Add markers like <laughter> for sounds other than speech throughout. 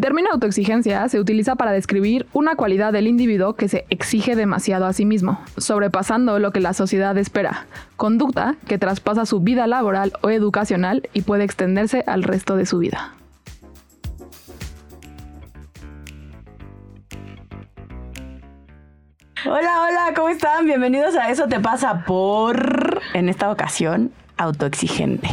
El término autoexigencia se utiliza para describir una cualidad del individuo que se exige demasiado a sí mismo, sobrepasando lo que la sociedad espera, conducta que traspasa su vida laboral o educacional y puede extenderse al resto de su vida. Hola, hola, ¿cómo están? Bienvenidos a Eso te pasa por, en esta ocasión, autoexigente.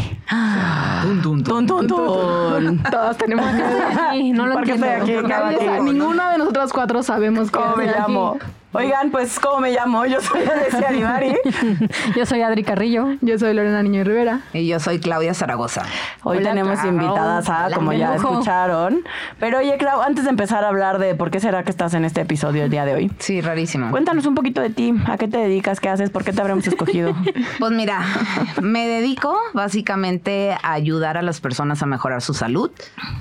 Tun, tun, tun, tun, tun. Todos tenemos. <laughs> Sí, no lo ¿Por qué estoy entiendo. Ninguno de nosotros cuatro sabemos ¿Cómo me llamo? Oigan, pues, ¿cómo me llamo? Yo soy Alessia Animari. <laughs> Yo soy Adri Carrillo. Yo soy Lorena Niño Rivera. Y yo soy Claudia Zaragoza. Hoy Hola, tenemos Clau. invitadas a, Hola, como ya lujo. escucharon. Pero oye, Clau, antes de empezar a hablar de por qué será que estás en este episodio el día de hoy, Sí, rarísimo. cuéntanos un poquito de ti. ¿A qué te dedicas? ¿Qué haces? ¿Por qué te habremos escogido? <laughs> Pues mira, me dedico básicamente a ayudar a las personas a mejorar su salud,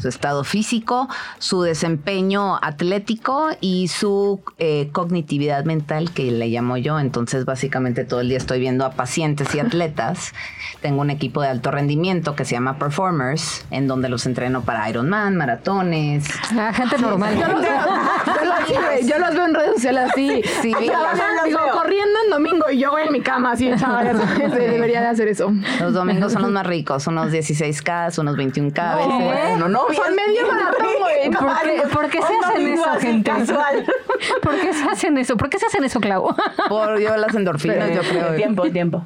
su estado físico, su desempeño atlético y su eh, cognitividad mental, que le llamo yo. Entonces, básicamente todo el día estoy viendo a pacientes y atletas. <laughs> Tengo un equipo de alto rendimiento que se llama Performers, en donde los entreno para Ironman, maratones. La gente normal. <laughs> Yo los veo, yo los- sí, güey, yo los veo en redes sociales así. Sí, los digo, corriendo en domingo y yo güey, en mi cama así echada. Este, <laughs> Debería de hacer eso. Los domingos son los más ricos, unos 16K, unos 21K a veces. Bueno, no, bien. Son medio maratón, güey. no ¿Por qué, mames. por qué se hacen eso, así, gente? casual. <laughs> ¿Por qué se hacen eso? ¿Por qué se hacen eso, Clau? Por yo las endorfinas, yo creo. Tiempo, tiempo.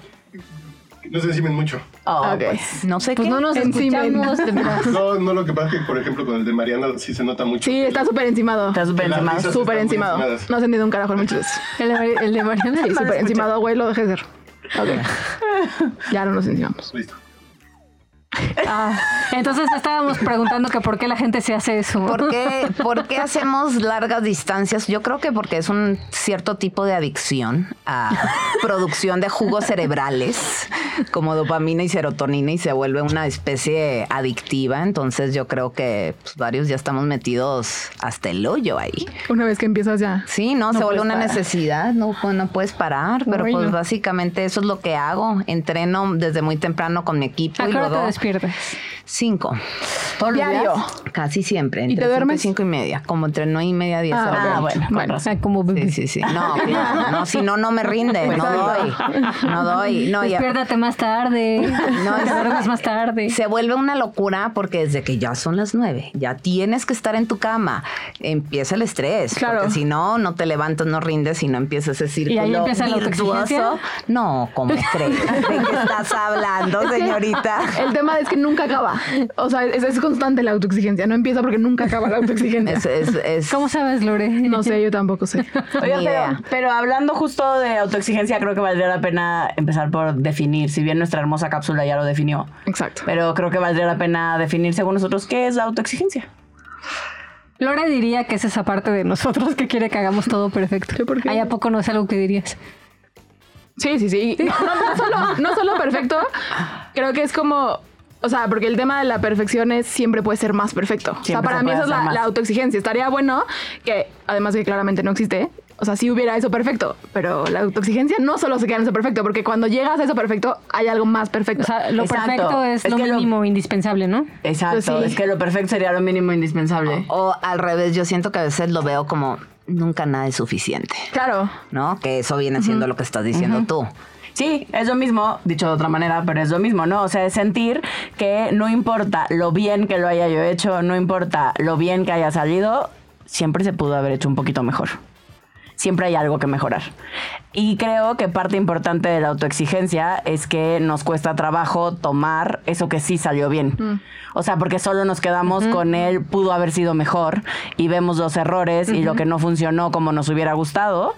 No se encimen mucho. Oh, Ok. pues. No sé Pues qué. no nos escuchamos. <laughs> No, no, lo que pasa es que, por ejemplo, con el de Mariana sí se nota mucho. Sí, está súper encimado. Está súper encimado. Súper encimado. No has entendido un carajo en muchos. El de, el de Mariana. <laughs> Sí, súper encimado, güey, lo dejé de ser. Ok. <laughs> Ya no nos encimamos. Listo. Ah, entonces estábamos preguntando que por qué la gente se hace eso. ¿Por qué, <laughs> por qué hacemos largas distancias? Yo creo que porque es un cierto tipo de adicción a producción de jugos cerebrales como dopamina y serotonina y se vuelve una especie adictiva. Entonces yo creo que pues, varios ya estamos metidos hasta el hoyo ahí. Una vez que empiezas ya. Sí, no, se vuelve una parar. necesidad, no, pues, no puedes parar, pero pues no. básicamente eso es lo que hago. Entreno desde muy temprano con mi equipo ¿A y hora te luego despiertas? cinco. ¿Todos los Diario. Casi siempre. Entre te cinco duermes? y cinco y media. Como entre nueve y media, diez Ah, horas. Ah, bueno, Bueno. Ah, como bebé. Sí, sí, sí. No. No, si no, no me rinde. No doy. No doy. No, ya. Despiértate más tarde. No, te es- duermes más tarde. Se vuelve una locura porque desde que ya son las nueve, ya tienes que estar en tu cama, empieza el estrés. Claro. Porque si no, no te levantas, no rindes y no empieza ese círculo ahí empieza la virtuoso. No, ¿cómo crees? ¿De qué estás hablando, señorita? El tema es que nunca acaba. O sea, es, es constante la autoexigencia. No empieza porque nunca acaba la autoexigencia. Es, es, es- ¿Cómo sabes, Lore? No sé, yo tampoco sé. Oiga, pero, hablando justo de autoexigencia, creo que valdría la pena empezar por definir, si bien nuestra hermosa cápsula ya lo definió, Exacto. pero creo que valdría la pena definir según nosotros qué es la autoexigencia. Lore diría que es esa parte de nosotros que quiere que hagamos todo perfecto. ¿Yo por qué? ¿Ahí a poco no es algo que dirías? Sí, sí, sí. No, no, no solo, no solo perfecto, creo que es como. O sea, porque el tema de la perfección es siempre puede ser más perfecto. o sea, para se mí eso es la, autoexigencia. Estaría bueno que, además de que claramente no existe, o sea, si hubiera eso perfecto, pero la autoexigencia no solo se queda en eso perfecto, porque cuando llegas a eso perfecto hay algo más perfecto. O sea, lo Exacto. perfecto es, Es lo mínimo indispensable, ¿no? Exacto, Pues sí. es que lo perfecto sería lo mínimo indispensable. O al revés, yo siento que a veces lo veo como nunca nada es suficiente, claro. ¿no? Que eso viene siendo lo que estás diciendo tú. Sí, es lo mismo, dicho de otra manera, pero es lo mismo, ¿no? O sea, es sentir que no importa lo bien que lo haya yo hecho, no importa lo bien que haya salido, siempre se pudo haber hecho un poquito mejor. Siempre hay algo que mejorar. Y creo que parte importante de la autoexigencia es que nos cuesta trabajo tomar eso que sí salió bien. O sea, porque solo nos quedamos con él, pudo haber sido mejor, y vemos los errores y lo que no funcionó como nos hubiera gustado,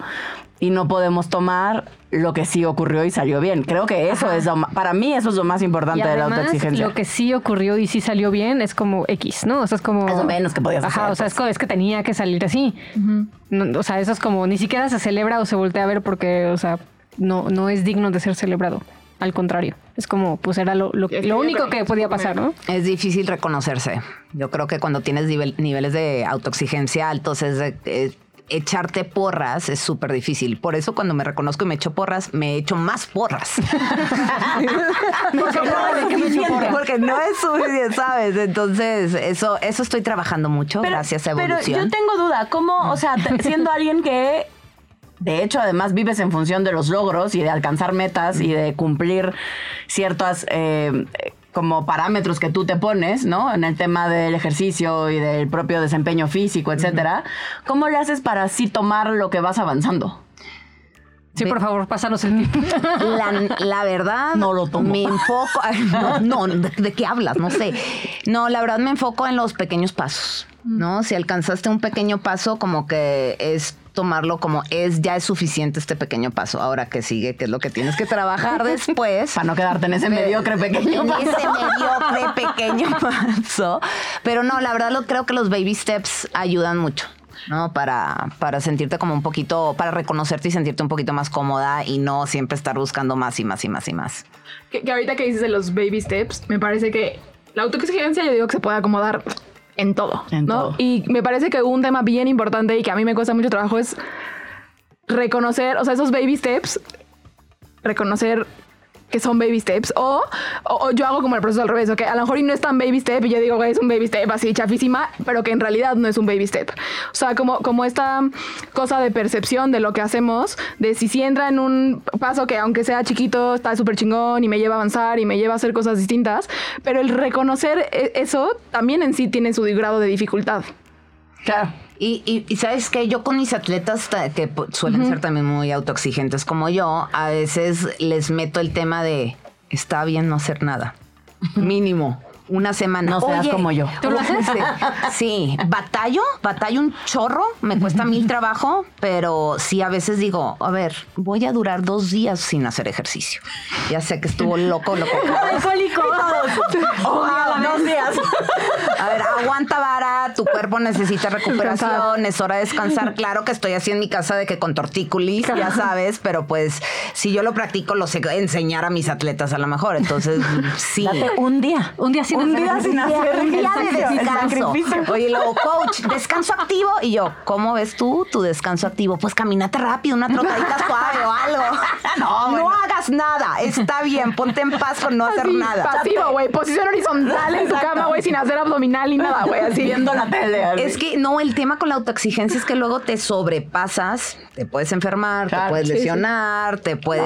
y no podemos tomar lo que sí ocurrió y salió bien. Creo que eso es lo para mí eso es lo más Y importante de la autoexigencia. lo que sí ocurrió y sí salió bien es como X, ¿no? O sea, es como... Es lo menos que podías Ajá, hacer, o sea, pues. es, co- es que tenía que salir así. No, o sea, eso es como, ni siquiera se celebra o se voltea a ver porque, o sea, no, no es digno de ser celebrado. al contrario. Es como, pues era lo, lo, lo único que podía pasar, ¿no? Es difícil reconocerse. Yo creo que cuando tienes nivel- niveles de autoexigencia altos es de- eh, echarte porras es súper difícil. Por eso cuando me reconozco y me echo porras, me echo más porras. <laughs> porque, no es suficiente, porque no es suficiente, ¿sabes? Entonces, eso, eso estoy trabajando mucho gracias a Pero evolución. yo tengo duda, ¿cómo, o sea, siendo alguien que de hecho además vives en función de los logros y de alcanzar metas y de cumplir ciertas eh, como parámetros que tú te pones, ¿no? En el tema del ejercicio y del propio desempeño físico, etcétera. ¿Cómo le haces para así tomar lo que vas avanzando? Sí, por favor, pásanos el tip. <laughs> La, la verdad, No lo tomo. me enfoco. no, no, ¿de, de qué hablas? No sé. No, la verdad me enfoco en los pequeños pasos. ¿No? Si alcanzaste un pequeño paso, como que es tomarlo como es, ya es suficiente este pequeño paso. Ahora que sigue, que es lo que tienes que trabajar <laughs> después. Para no quedarte en ese mediocre pequeño En paso. ese mediocre pequeño <laughs> paso. Pero no, la verdad lo, creo que los baby steps ayudan mucho. ¿No? Para, para sentirte como un poquito, para reconocerte y sentirte un poquito más cómoda y no siempre estar buscando más y más y más y más. Que, que ahorita que dices de los baby steps, me parece que la autoexigencia yo digo que se puede acomodar en todo, En ¿no? todo. Y me parece que un tema bien importante y que a mí me cuesta mucho trabajo es reconocer, o sea, esos baby steps, reconocer que son baby steps o, o- o yo hago como el proceso al revés, que a lo mejor y no es tan baby step y yo digo es un baby step así chafísima, pero que en realidad no es un baby step. O sea, como, como esta cosa de percepción de lo que hacemos, de si sí entra en un paso que aunque sea chiquito está súper chingón y me lleva a avanzar y me lleva a hacer cosas distintas, pero el reconocer e- eso también en sí tiene su grado de dificultad. Claro. Y, y- y sabes que yo con mis atletas ta- que suelen ser también muy autoexigentes como yo, a veces les meto el tema de está bien no hacer nada. Mínimo. Una semana. No seas como yo. ¿Tú lo haces? <laughs> Sí. Batallo, batallo un chorro, me cuesta mil trabajo, pero sí a veces digo, a ver, voy a durar dos días sin hacer ejercicio. Ya sé que estuvo loco, loco. dos <laughs> <laughs> días. A ver, aguanta vara, tu cuerpo necesita recuperación, es hora de descansar. Claro que estoy así en mi casa de que con tortícolis, ya sabes, pero pues si yo lo practico, lo sé enseñar a mis atletas a lo mejor. Entonces, sí. Date un día. Un día sin Un hacer día sin hacer Un día de descanso. Oye, luego, coach, descanso activo. Y yo, ¿cómo ves tú tu descanso activo? Pues caminate rápido, una trotadita <laughs> suave o algo. <laughs> No, hagas nada. Está bien, ponte en paz con no hacer Así, nada. Pasivo, güey. Posición horizontal en tu cama, güey, sin hacer abdominal ni nada, güey. Así. Viendo la Es que no, el tema con la autoexigencia es que luego te sobrepasas, te puedes enfermar, Claro, te puedes sí, sí. lesionar, te puedes.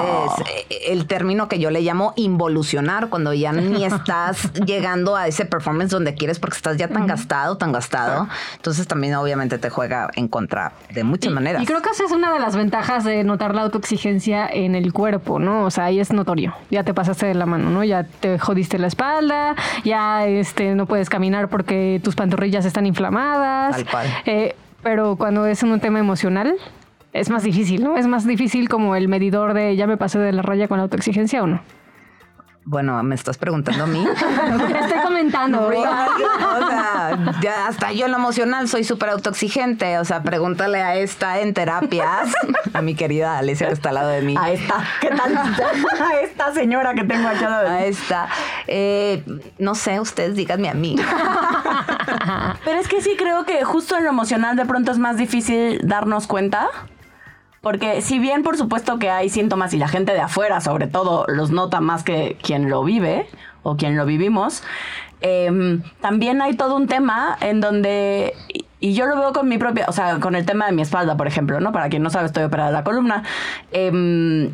eh, El término que yo le llamo involucionar, cuando ya ni <laughs> estás llegando a ese performance donde quieres porque estás ya tan gastado, tan gastado. Entonces también, obviamente, te juega en contra de muchas Y- maneras. Y creo que esa es una de las ventajas de notar la autoexigencia en el cuerpo, ¿no? O sea, ahí es notorio. Ya te pasaste de la mano, ¿no? Ya te jodiste la espalda, ya este, no puedes caminar porque tus pantorrillas están inflamadas. Cual. Eh, pero cuando es un tema emocional, es más difícil, ¿no? Es más difícil como el medidor de ya me pasé de la raya con la autoexigencia o no. Bueno, me estás preguntando a mí. <laughs> Estoy comentando. o sea, ya hasta yo en lo emocional soy súper autoexigente. O sea, pregúntale a esta en terapias, <laughs> a mi querida Alicia que está al lado de mí. A esta. ¿Qué tal? <laughs> A esta señora que tengo aquí al lado de A mí. esta. Eh, no sé, ustedes díganme a mí. Pero es que sí creo que justo en lo emocional de pronto es más difícil darnos cuenta. Porque si bien por supuesto que hay síntomas y la gente de afuera sobre todo los nota más que quien lo vive o quien lo vivimos, em, también hay todo un tema en donde, y- yo lo veo con mi propia, o sea, con el tema de mi espalda, por ejemplo, ¿no? Para quien no sabe, estoy operada de la columna. Em,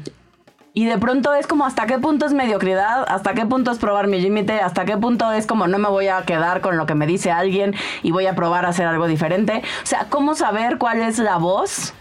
y de pronto es como hasta qué punto es mediocridad, hasta qué punto es probar mi límite, hasta qué punto es como no me voy a quedar con lo que me dice alguien y voy a probar a hacer algo diferente. O sea, ¿cómo saber cuál es la voz?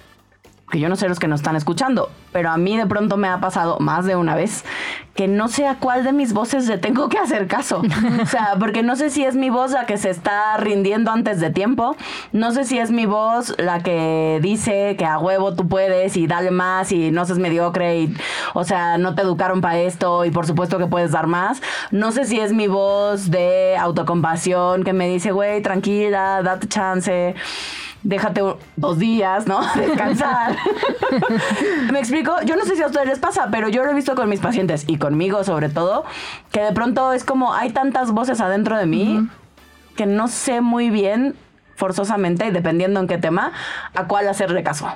Que yo no sé los que nos están escuchando, pero a mí de pronto me ha pasado más de una vez que no sé a cuál de mis voces le tengo que hacer caso. O sea, porque no sé si es mi voz la que se está rindiendo antes de tiempo, no sé si es mi voz la que dice que a huevo tú puedes y dale más y no seas mediocre y, o sea, no te educaron para esto y por supuesto que puedes dar más. No sé si es mi voz de autocompasión que me dice, güey, tranquila, date chance. Déjate dos días, ¿no? <laughs> Descansar. Me explico, yo no sé si a ustedes les pasa, pero yo lo he visto con mis pacientes y conmigo sobre todo, que de pronto es como hay tantas voces adentro de mí que no sé muy bien, forzosamente, dependiendo en qué tema, a cuál hacerle caso.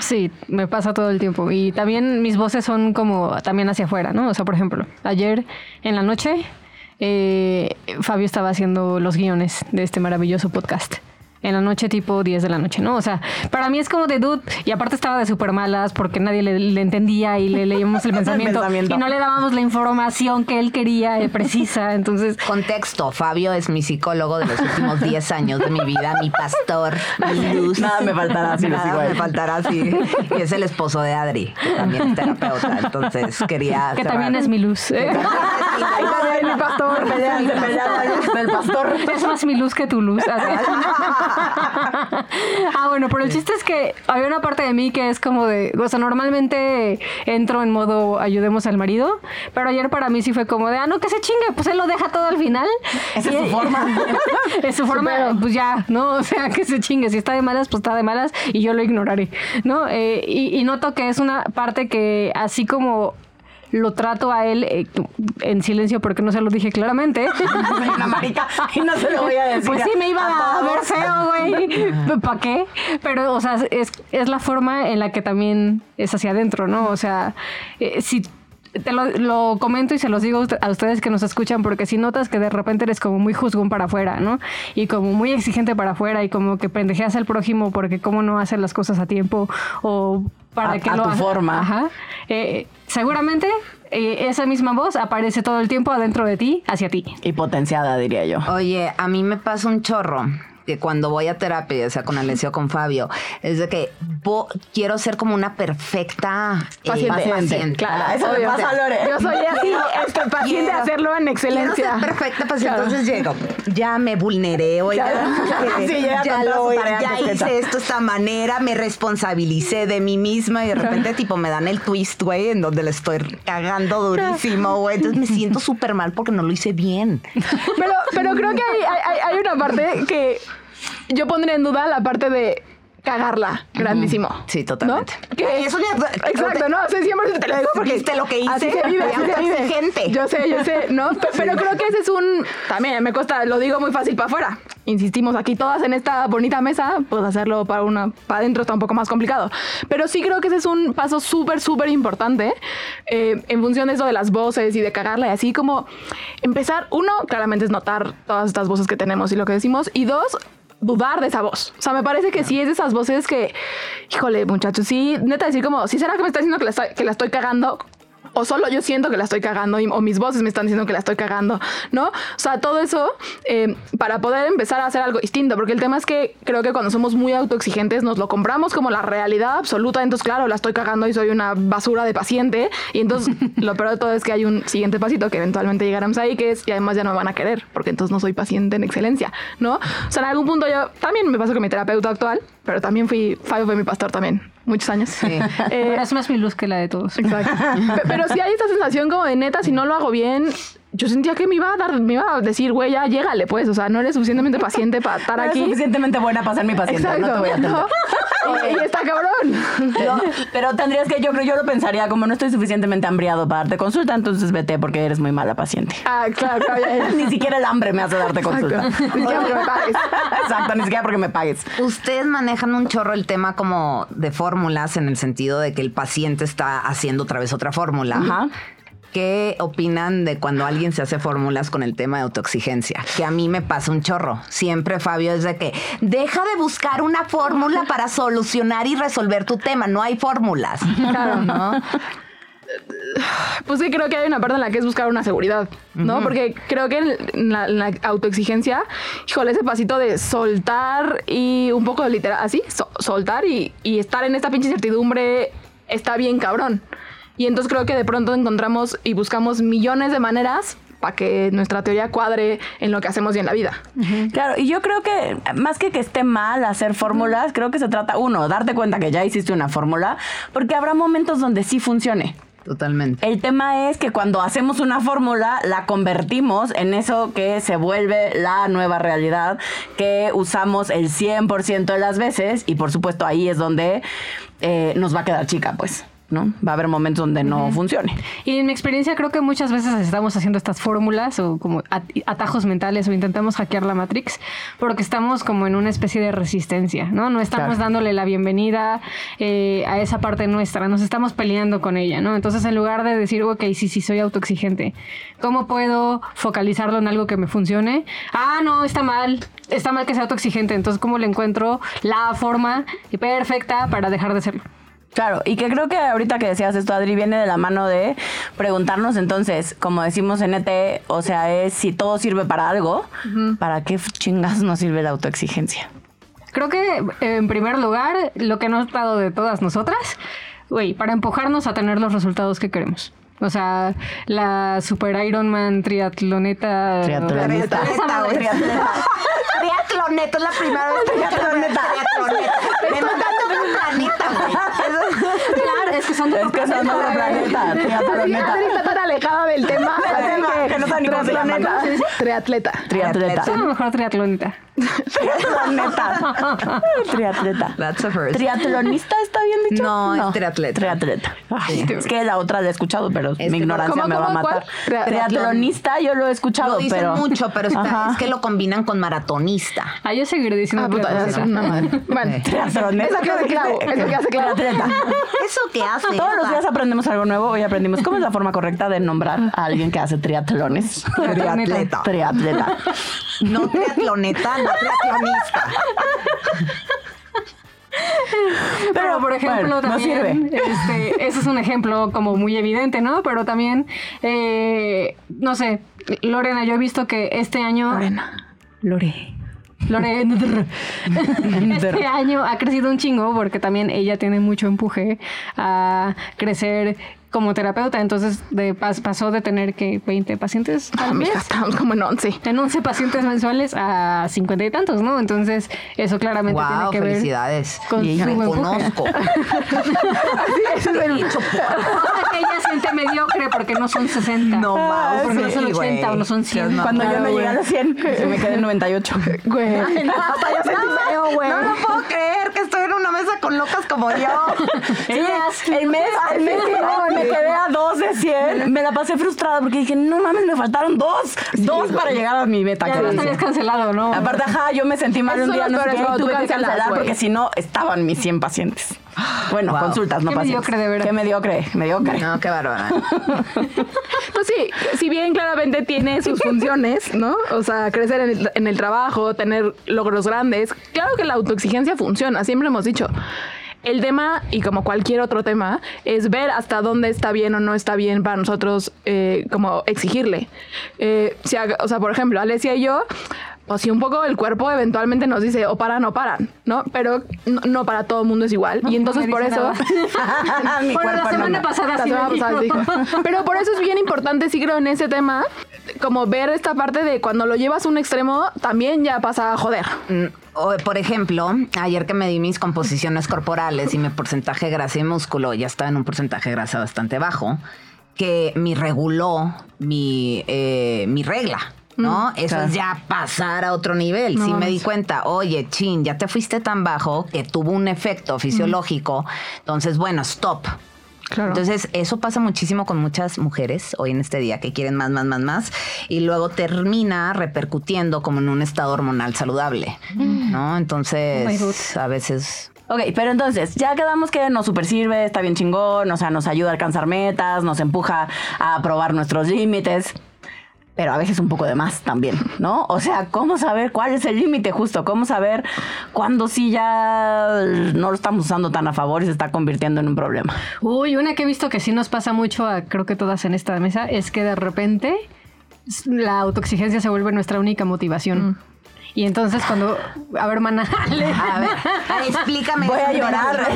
Sí, me pasa todo el tiempo. Y también mis voces son como también hacia afuera, ¿no? O sea, por ejemplo, ayer en la noche eh, Fabio estaba haciendo los guiones de este maravilloso podcast. En la noche, tipo 10 de la noche, ¿no? O sea, para mí es como de dude. Y aparte estaba de súper malas porque nadie le, le entendía y le leíamos <laughs> el pensamiento, pensamiento. Y no le dábamos la información que él quería eh, precisa. <laughs> Entonces, Contexto, Fabio es mi psicólogo de los últimos 10 años de mi vida, mi pastor, mi luz. Nada me faltará si lo sigo a Nada me faltará, sí. Y es el esposo de Adri, que también es terapeuta, entonces quería que cerrar. también es mi luz. ¿eh? <laughs> Mi pastor, del pastor. Es más mi luz que tu luz. Ah, bueno, pero el chiste es que había una parte de mí que es como de, o sea, normalmente entro en modo ayudemos al marido, pero ayer para mí sí fue como de, ah, no, que se chingue, pues él lo deja todo al final. Esa es <laughs> su forma. es su forma, pues ya, ¿no? O sea, que se chingue. Si está de malas, pues está de malas y yo lo ignoraré, ¿no? Eh, y, y noto que es una parte que así como lo trato a él eh, en silencio porque no se lo dije claramente. <laughs> Soy una marica y no se lo voy a decir. Pues sí, me iba a ver todos. feo, güey. <laughs> ¿Para qué? Pero, o sea, es, es la forma en la que también es hacia adentro, ¿no? O sea, eh, si te lo, lo comento y se los digo a usted- a ustedes que nos escuchan, porque si notas que de repente eres como muy juzgón para afuera, ¿no? Y como muy exigente para afuera y como que pendejeas al prójimo porque cómo no hace las cosas a tiempo o para A- que a lo tu haga. forma. Ajá. Eh, seguramente eh, esa misma voz aparece todo el tiempo adentro de ti, hacia ti. Y potenciada, diría yo. Oye, a mí me pasa un chorro que cuando voy a terapia, ya sea con Alessio o con Fabio, es de que quiero ser como una perfecta eh, Paciente. paciente. Claro, eso Obvio. pasa a Lore. Yo soy así, este, paciente Quiero- hacerlo en excelencia. Quiero ser perfecta paciente. Claro. Entonces llego, ya me vulneré, oiga, <laughs> que <laughs> Sí, ya, lo, ya hice esto de esta manera, me responsabilicé de mí misma y de repente tipo me dan el twist, güey, en donde le estoy cagando durísimo, güey. Entonces me siento súper mal porque no lo hice bien. Pero, pero creo que hay, hay- hay- hay una parte que yo pondría en duda la parte de cagarla grandísimo. Sí, totalmente. Exacto, no, o sea, siempre te lo digo porque ¿Viste lo que hice? Así se vive, Fui así se vive. autoexigente. Yo sé, yo sé, ¿no? <laughs> Pe- Pero creo que ese es un también me cuesta, lo digo muy fácil para afuera. Insistimos aquí todas en esta bonita mesa, pues hacerlo para una para adentro está un poco más complicado. Pero sí creo que ese es un paso súper súper importante eh, en función de eso de las voces y de cagarla y así como empezar uno claramente es notar todas estas voces que tenemos y lo que decimos y dos dudar de esa voz. O sea, me parece que sí es de esas voces que, híjole, muchachos, sí, neta decir como, ¿sí será que me está diciendo que la estoy cagando? O solo yo siento que la estoy cagando, y- o mis voces me están diciendo que la estoy cagando, ¿no? O sea, todo eso eh, para poder empezar a hacer algo distinto, porque el tema es que creo que cuando somos muy autoexigentes nos lo compramos como la realidad absoluta, entonces claro, la estoy cagando y soy una basura de paciente, y entonces <laughs> lo peor de todo es que hay un siguiente pasito que eventualmente llegaremos ahí, que es, y además ya no me van a querer, porque entonces no soy paciente en excelencia, ¿no? O sea, en algún punto yo también me pasó con mi terapeuta actual, pero también fui, Fabio fue mi pastor también, muchos años. Eh, Pero es más mi luz que la de todos. Exacto. <laughs> Pe- Pero sí hay esta sensación como de neta, si no lo hago bien, yo sentía que me iba a dar, me iba a decir, güey, ya llégale, pues. O sea, no eres suficientemente <laughs> paciente para estar No eres aquí. suficientemente buena para ser mi paciente. Exacto. No te voy a atender. ¿no? <laughs> Y, y está cabrón. No, <laughs> pero tendrías que, yo creo, yo lo pensaría como no estoy suficientemente hambriado para darte consulta, entonces vete porque eres muy mala paciente. Ah, claro, claro, ya, ya. Ni siquiera el hambre me hace darte consulta. Ni siquiera porque me pagues. Exacto, ni siquiera porque me pagues. Ustedes manejan un chorro el tema como de fórmulas en el sentido de que el paciente está haciendo otra vez otra fórmula. Ajá. ¿Qué opinan de cuando alguien se hace fórmulas con el tema de autoexigencia? Que a mí me pasa un chorro. Siempre, Fabio, es de que deja de buscar una fórmula para solucionar y resolver tu tema. No hay fórmulas. Claro, ¿no? Pues sí, creo que hay una parte en la que es buscar una seguridad, ¿no? Porque creo que en la, en la autoexigencia, híjole, ese pasito de soltar y un poco de literal, así, so- soltar y, y estar en esta pinche incertidumbre está bien cabrón. Y entonces creo que de pronto encontramos y buscamos millones de maneras para que nuestra teoría cuadre en lo que hacemos y en la vida. Claro, y yo creo que más que que esté mal hacer fórmulas, creo que se trata, uno, darte cuenta que ya hiciste una fórmula, porque habrá momentos donde sí funcione. Totalmente. El tema es que cuando hacemos una fórmula, la convertimos en eso que se vuelve la nueva realidad, que usamos el 100% de las veces y por supuesto ahí es donde eh, nos va a quedar chica, pues. ¿No? Va a haber momentos donde no funcione. Y en mi experiencia creo que muchas veces estamos haciendo estas fórmulas o como at- atajos mentales o intentamos hackear la Matrix porque estamos como en una especie de resistencia, ¿no? No estamos Claro. dándole la bienvenida eh, a esa parte nuestra, nos estamos peleando con ella, ¿no? Entonces en lugar de decir, ok, sí, sí, soy autoexigente, ¿cómo puedo focalizarlo en algo que me funcione? Ah, no, está mal, está mal que sea autoexigente, entonces ¿cómo le encuentro la forma perfecta para dejar de serlo? Claro, y que creo que ahorita que decías esto, Adri, viene de la mano de preguntarnos entonces, como decimos en ET, o sea, es si todo sirve para algo, ¿para qué chingas no sirve la autoexigencia? Creo que, en primer lugar, lo que nos ha dado de todas nosotras, güey, para empujarnos a tener los resultados que queremos. O sea, la Super Iron Man triatloneta. Triatloneta. <laughs> Triatleta. Triatloneta es la primera vez Triatloneta. Triatloneta. Me mandaste otro planeta, güey. Es que son de Es otro que son de otro planeta, tan alejada del tema. <laughs> Que no sabe ni cómo se llama, triatleta. Triatleta. Triatleta. Es a lo mejor <laughs> triatloneta. Triatloneta. <laughs> Triatleta. That's a first. ¿Triatlonista está bien dicho? No, es triatleta. Triatleta. Ay, Es que la otra la he escuchado, pero Es mi que- ignorancia ¿Cómo, me va a matar. cuál? Triatlonista yo lo he escuchado, Lo dicen pero... mucho, pero está- es que lo combinan con maratonista. Ah, yo seguiré diciendo Ah, puta, es una madre. Bueno, Triatloneta. eso que hace claro. Eso que hace claro. Triatleta. <laughs> ¿Eso qué hace? Todos los días aprendemos algo nuevo. Hoy aprendimos cómo es la forma correcta de nombrar a alguien que hace triatlones. Triatleta. Triatleta. <laughs> No triatloneta, no triatlonista. <laughs> Pero, por ejemplo, bueno, no también, sirve. este, ese es un ejemplo como muy evidente, ¿no? Pero también, eh, no sé, Lorena, yo he visto que este año... Lorena. Lore. Lorena. <laughs> este año ha crecido un chingo porque también ella tiene mucho empuje a crecer como terapeuta. Entonces de, pas- pasó de tener que 20 pacientes Ah, al mes estamos como en 11. en 11 pacientes mensuales a 50 y tantos, ¿no? Entonces eso claramente tiene Wow, que ver felicidades. con Y su conozco. <laughs> Ese es el Cosa <laughs> que ella siente mediocre porque no son 60. No más. Porque no son sí, 80 o güey. no son 100. No, Cuando yo claro, me güey. llegué a los 100, se me quedé en 98. <laughs> Güey. No, hasta yo sentí feo, güey. No lo puedo creer que estoy en una mesa con locas como yo. Sí, el mes, el mes que me quedé a dos de 100. <laughs> Me la pasé frustrada porque dije, no mames, me faltaron dos. dos para llegar a mi meta. Ya que lo era habías 100. cancelado, ¿no? Aparte, ajá, yo me sentí mal Esos un día, los no sé qué, cuando tuve que cancelar porque si no, estaban mis 100 pacientes. Bueno, Wow. consultas, no Qué pacientes. mediocre, de veras. Qué mediocre, mediocre. No, qué bárbara. <laughs> Pues sí, si bien claramente tiene sus funciones, ¿no? O sea, crecer en el, en el trabajo, tener logros grandes. Claro que la autoexigencia funciona, siempre hemos dicho. El tema, y como cualquier otro tema, es ver hasta dónde está bien o no está bien para nosotros eh, como exigirle. Eh, si o sea, por ejemplo, Alessia y yo, o si un poco el cuerpo eventualmente nos dice o paran o paran, ¿no? Pero no, no para todo el mundo es igual. y entonces por eso... <laughs> Bueno, la no semana pasada La sí semana me dijo. pasada dijo. <laughs> Pero por eso es bien importante, sí creo, en ese tema, como ver esta parte de cuando lo llevas a un extremo, también ya pasa a joder. Mm, o, por ejemplo, ayer que me di mis composiciones corporales y mi porcentaje de grasa y músculo ya estaba en un porcentaje de grasa bastante bajo, que me reguló mi, eh, mi regla. ¿No? Eso es ya pasar a otro nivel. sí me di cuenta, oye, chin, ya te fuiste tan bajo que tuvo un efecto fisiológico. Entonces, bueno, stop. Claro. Entonces, eso pasa muchísimo con muchas mujeres hoy en este día que quieren más, más, más, más. Y luego termina repercutiendo como en un estado hormonal saludable. ¿No? Oh my Entonces, God. a veces. Ok, pero entonces, ya quedamos que nos super sirve, está bien chingón, o sea, nos ayuda a alcanzar metas, nos empuja a probar nuestros límites. Pero a veces un poco de más también, ¿no? O sea, ¿cómo saber cuál es el límite justo? ¿Cómo saber cuándo sí ya no lo estamos usando tan a favor y se está convirtiendo en un problema? Uy, una que he visto que sí nos pasa mucho a creo que todas en esta mesa es que de repente la autoexigencia se vuelve nuestra única motivación. Y entonces cuando, a ver, mana, <laughs> A ver, ay, explícame. Voy a de llorar.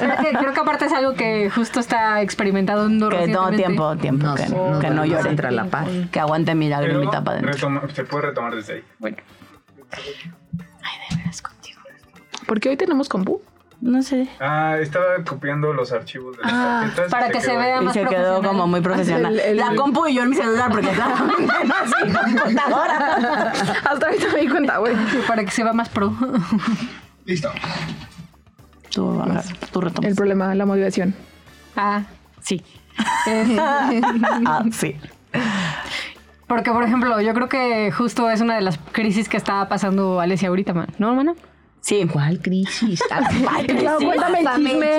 creo que, creo que aparte es algo que justo está experimentando Que no, tiempo, tiempo, que, nos que no llore. entre la paz. Que aguante mi Pero lagrimita para adentro. retoma- se puede retomar desde ahí. Bueno, Porque hoy tenemos compu. No sé. Ah, estaba copiando los archivos de las y para que se quedó vea ahí. Y más se quedó profesional. como muy profesional. El- el- la compu y yo en mi celular, porque claramente no es mi computadora. <laughs> Hasta ahorita me di cuenta, güey. Para que se vea más pro. Listo. Tú, agarra, tú retomas. El problema, la motivación. ah, sí. <laughs> Ah, sí. porque, por ejemplo, yo creo que justo es una de las crisis que está pasando Alesia ahorita, man. ¿no, hermana? Sí. ¿Cuál crisis? <laughs> Cuéntame el chisme.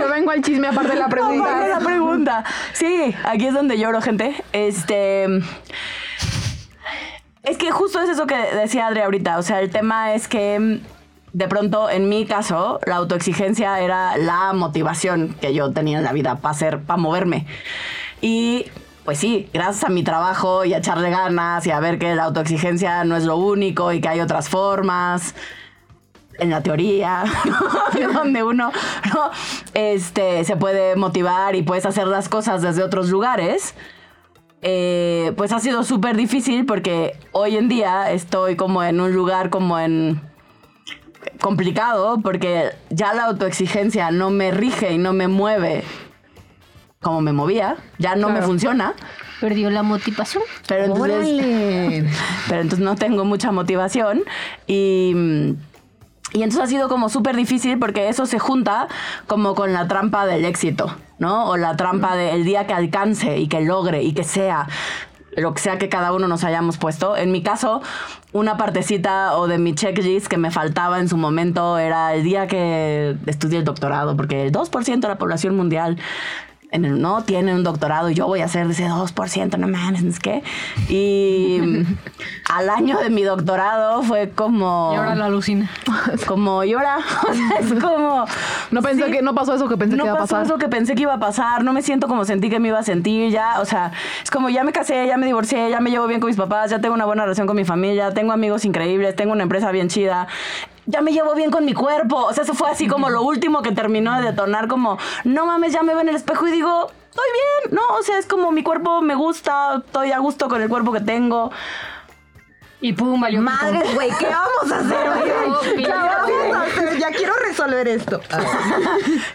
Yo vengo al chisme aparte de la <laughs> Aparte de pregunta. la pregunta. Sí, aquí es donde lloro, gente. Este. Es que justo es eso que decía Adri ahorita. O sea, el tema es que mm, de pronto, en mi caso, la autoexigencia era la motivación que yo tenía en la vida para hacer, para moverme. Y pues sí, gracias a mi trabajo y a echarle ganas y a ver que la autoexigencia no es lo único y que hay otras formas en la teoría, <laughs> donde uno ¿no? este, se puede motivar y puedes hacer las cosas desde otros lugares, eh, pues ha sido súper difícil porque hoy en día estoy como en un lugar como en complicado porque ya la autoexigencia no me rige y no me mueve como me movía, ya no me Claro. funciona. Perdió la motivación. Pero entonces, <laughs> pero entonces no tengo mucha motivación y, mm, y entonces ha sido como súper difícil porque eso se junta como con la trampa del éxito, ¿no? O la trampa del día que alcance y que logre y que sea lo que sea que cada uno nos hayamos puesto. En mi caso, una partecita o de mi checklist que me faltaba en su momento era el día que estudié el doctorado, porque el 2% de la población mundial en el, no tiene un doctorado y yo voy a ser de ese 2%, no mames, es que. Y <laughs> al año de mi doctorado fue como. Y ahora lo alucina. <laughs> Como llora. <laughs> O sea, es como. No pensé sí. que no pasó eso que pensé no que iba a pasó pasar. eso que pensé que iba a pasar, no me siento como sentí que me iba a sentir, ya, o sea, es como ya me casé, ya me divorcié, ya me llevo bien con mis papás, ya tengo una buena relación con mi familia, tengo amigos increíbles, tengo una empresa bien chida, ya me llevo bien con mi cuerpo, o sea, eso fue así como lo último que terminó de detonar, como, no mames, ya me veo en el espejo y digo, estoy bien, no, o sea, es como mi cuerpo me gusta, estoy a gusto con el cuerpo que tengo. Y pum, valió. pito. Madres, güey, ¿qué vamos a hacer? <laughs> ¿Qué vamos a hacer? Ya quiero resolver esto.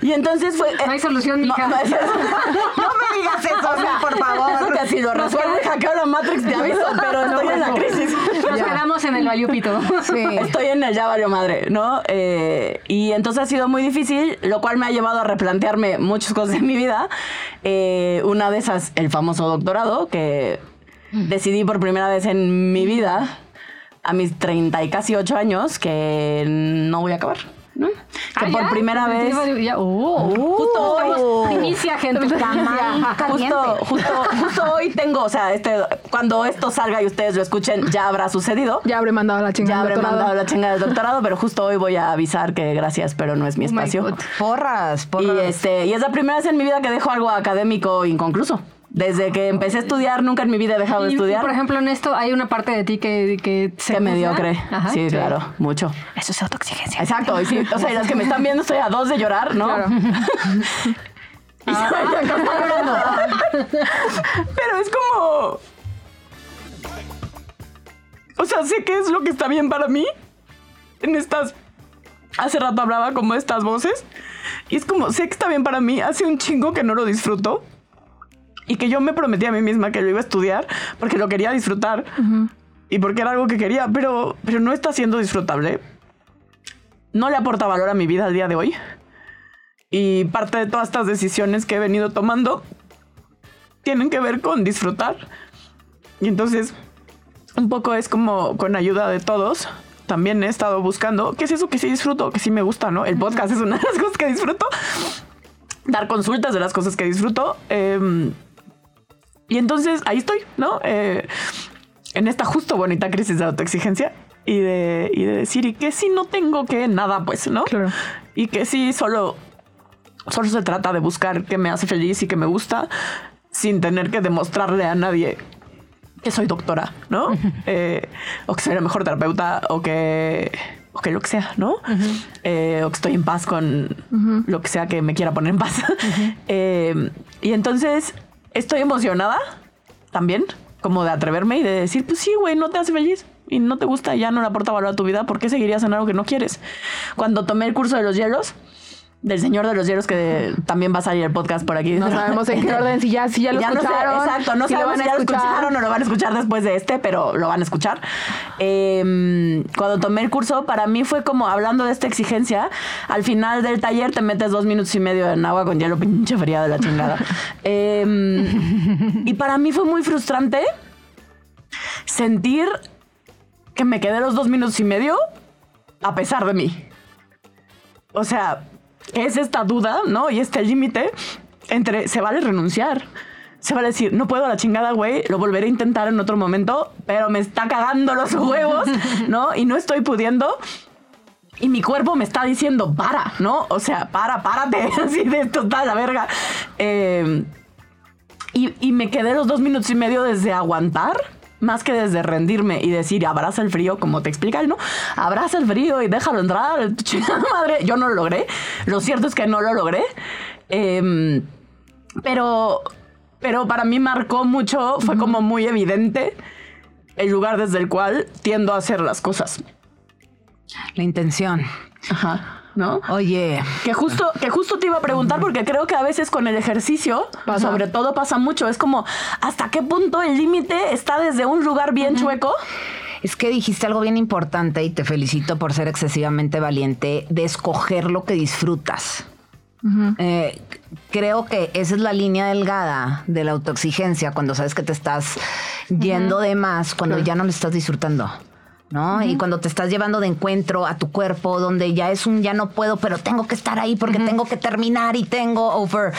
Y entonces fue... No hay solución, mija. No, eso- No me digas eso, sí, por Eso favor. que si lo resuelvo y hackeo la Matrix, te aviso, pero estoy en la crisis. En el valió pito. <laughs> Sí. Estoy en el ya valió madre, ¿no? Eh, y entonces ha sido muy difícil, lo cual me ha llevado a replantearme muchas cosas en mi vida. Eh, una de esas, el famoso doctorado, que decidí por primera vez en mi vida, a mis 30 y casi 8 años, que no voy a acabar, ¿no? Que Ah, por ¿ya? primera vez... Ya, oh. Justo hoy, primicia, gente. <laughs> Justo, justo, justo hoy tengo, o sea, este, cuando esto salga y ustedes lo escuchen, ya habrá sucedido. Ya habré mandado la Ya chingada. habré doctorado. mandado la chinga del doctorado, pero justo hoy voy a avisar que gracias, pero no es mi Oh espacio. God. Porras, y, porras. este, y es la primera vez en mi vida que dejo algo académico inconcluso. Desde que empecé a estudiar, nunca en mi vida he dejado de Y, estudiar. por ejemplo, en esto hay una parte de ti que, que se que mediocre. Ajá. sí, claro, mucho. Eso es autoexigencia. Exacto, y sí, o sea, las que me están viendo estoy a dos de llorar, ¿no? Claro. <laughs> Y llorando. Pero es como. O sea, sé qué es lo que está bien para mí. En estas. Hace rato hablaba como estas voces. Y es como, sé que está bien para mí. Hace un chingo que no lo disfruto. Y que yo me prometí a mí misma que lo iba a estudiar porque lo quería disfrutar. Y porque era algo que quería, pero, pero no está siendo disfrutable. No le aporta valor a mi vida al día de hoy. Y parte de todas estas decisiones que he venido tomando tienen que ver con disfrutar. Y entonces, un poco es como con ayuda de todos. También he estado buscando qué es eso que sí disfruto, que sí me gusta, ¿no? El podcast es una de las cosas que disfruto. Dar consultas de las cosas que disfruto. Eh, y entonces ahí estoy, ¿no? Eh, en esta justo bonita crisis de autoexigencia y de, y de decir, y que si no tengo que nada, pues, ¿no? Claro. Y que sí solo, solo se trata de buscar qué me hace feliz y que me gusta sin tener que demostrarle a nadie que soy doctora, ¿no? Eh, o que soy la mejor terapeuta o que, o que lo que sea, ¿no? Eh, o que estoy en paz con lo que sea que me quiera poner en paz. <laughs> Eh, y entonces estoy emocionada también, como de atreverme y de decir, pues sí, güey, no te hace feliz. y no te gusta y ya no le aporta valor a tu vida, ¿por qué seguirías en algo que no quieres? Cuando tomé el curso de los hielos, del Señor de los Hielos, que también va a salir el podcast por aquí. No sabemos en qué <laughs> orden, si ya, si ya lo Ya no sé, escucharon. exacto, no si lo sabemos van a si ya lo escuchar. escucharon o lo van a escuchar después de este, pero lo van a escuchar. Eh, cuando tomé el curso, para mí fue como hablando de esta exigencia. Al final del taller te metes dos minutos y medio en agua con hielo, pinche fría de la chingada. <laughs> Eh, y para mí fue muy frustrante sentir que me quedé los dos minutos y medio a pesar de mí. O sea, es esta duda, ¿no? Y este límite entre se vale renunciar. Se vale decir, no puedo a la chingada, güey, lo volveré a intentar en otro momento, pero me está cagando los <laughs> huevos, ¿no? Y no estoy pudiendo. Y mi cuerpo me está diciendo, para, ¿no? O sea, para, párate, <laughs> así de esto la verga. Eh, y, y me quedé los dos minutos y medio desde aguantar, más que desde rendirme y decir, abraza el frío, como te explica él, ¿no? Abraza el frío y déjalo entrar, <laughs> chingada madre. Yo no lo logré. Lo cierto es que no lo logré. Eh, pero, pero para mí marcó mucho, fue como muy evidente el lugar desde el cual tiendo a hacer las cosas. La intención. Ajá. ¿No? Oye, Que justo, que justo te iba a preguntar porque creo que a veces con el ejercicio, sobre todo pasa mucho, es como hasta qué punto el límite está desde un lugar bien chueco. es que dijiste algo bien importante y te felicito por ser excesivamente valiente de escoger lo que disfrutas. Eh, creo que esa es la línea delgada de la autoexigencia cuando sabes que te estás yendo de más, cuando ya no lo estás disfrutando. ¿No? Y cuando te estás llevando de encuentro a tu cuerpo, donde ya es un ya no puedo, pero tengo que estar ahí porque tengo que terminar y tengo over,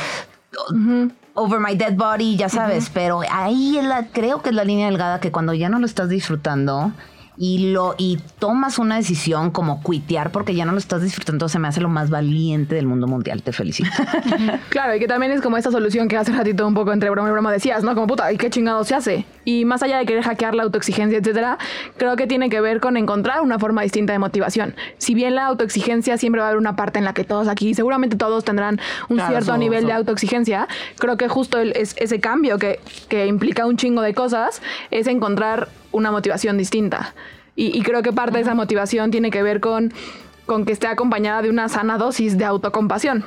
over my dead body, ya sabes. Pero ahí es la, creo que es la línea delgada que cuando ya no lo estás disfrutando y lo y tomas una decisión como cuitear porque ya no lo estás disfrutando, se me hace lo más valiente del mundo mundial. Te felicito. <laughs> Claro, y que también es como esta solución que hace ratito un poco entre broma y broma decías, ¿no? Como puta, ¿y qué chingado se hace? Y más allá de querer hackear la autoexigencia, etcétera, creo que tiene que ver con encontrar una forma distinta de motivación. Si bien la autoexigencia siempre va a haber una parte en la que todos aquí, seguramente todos tendrán un Claro, cierto nivel de autoexigencia, creo que justo el- es, ese cambio que, que implica un chingo de cosas es encontrar una motivación distinta. Y, y creo que parte de esa motivación tiene que ver con, con que esté acompañada de una sana dosis de autocompasión.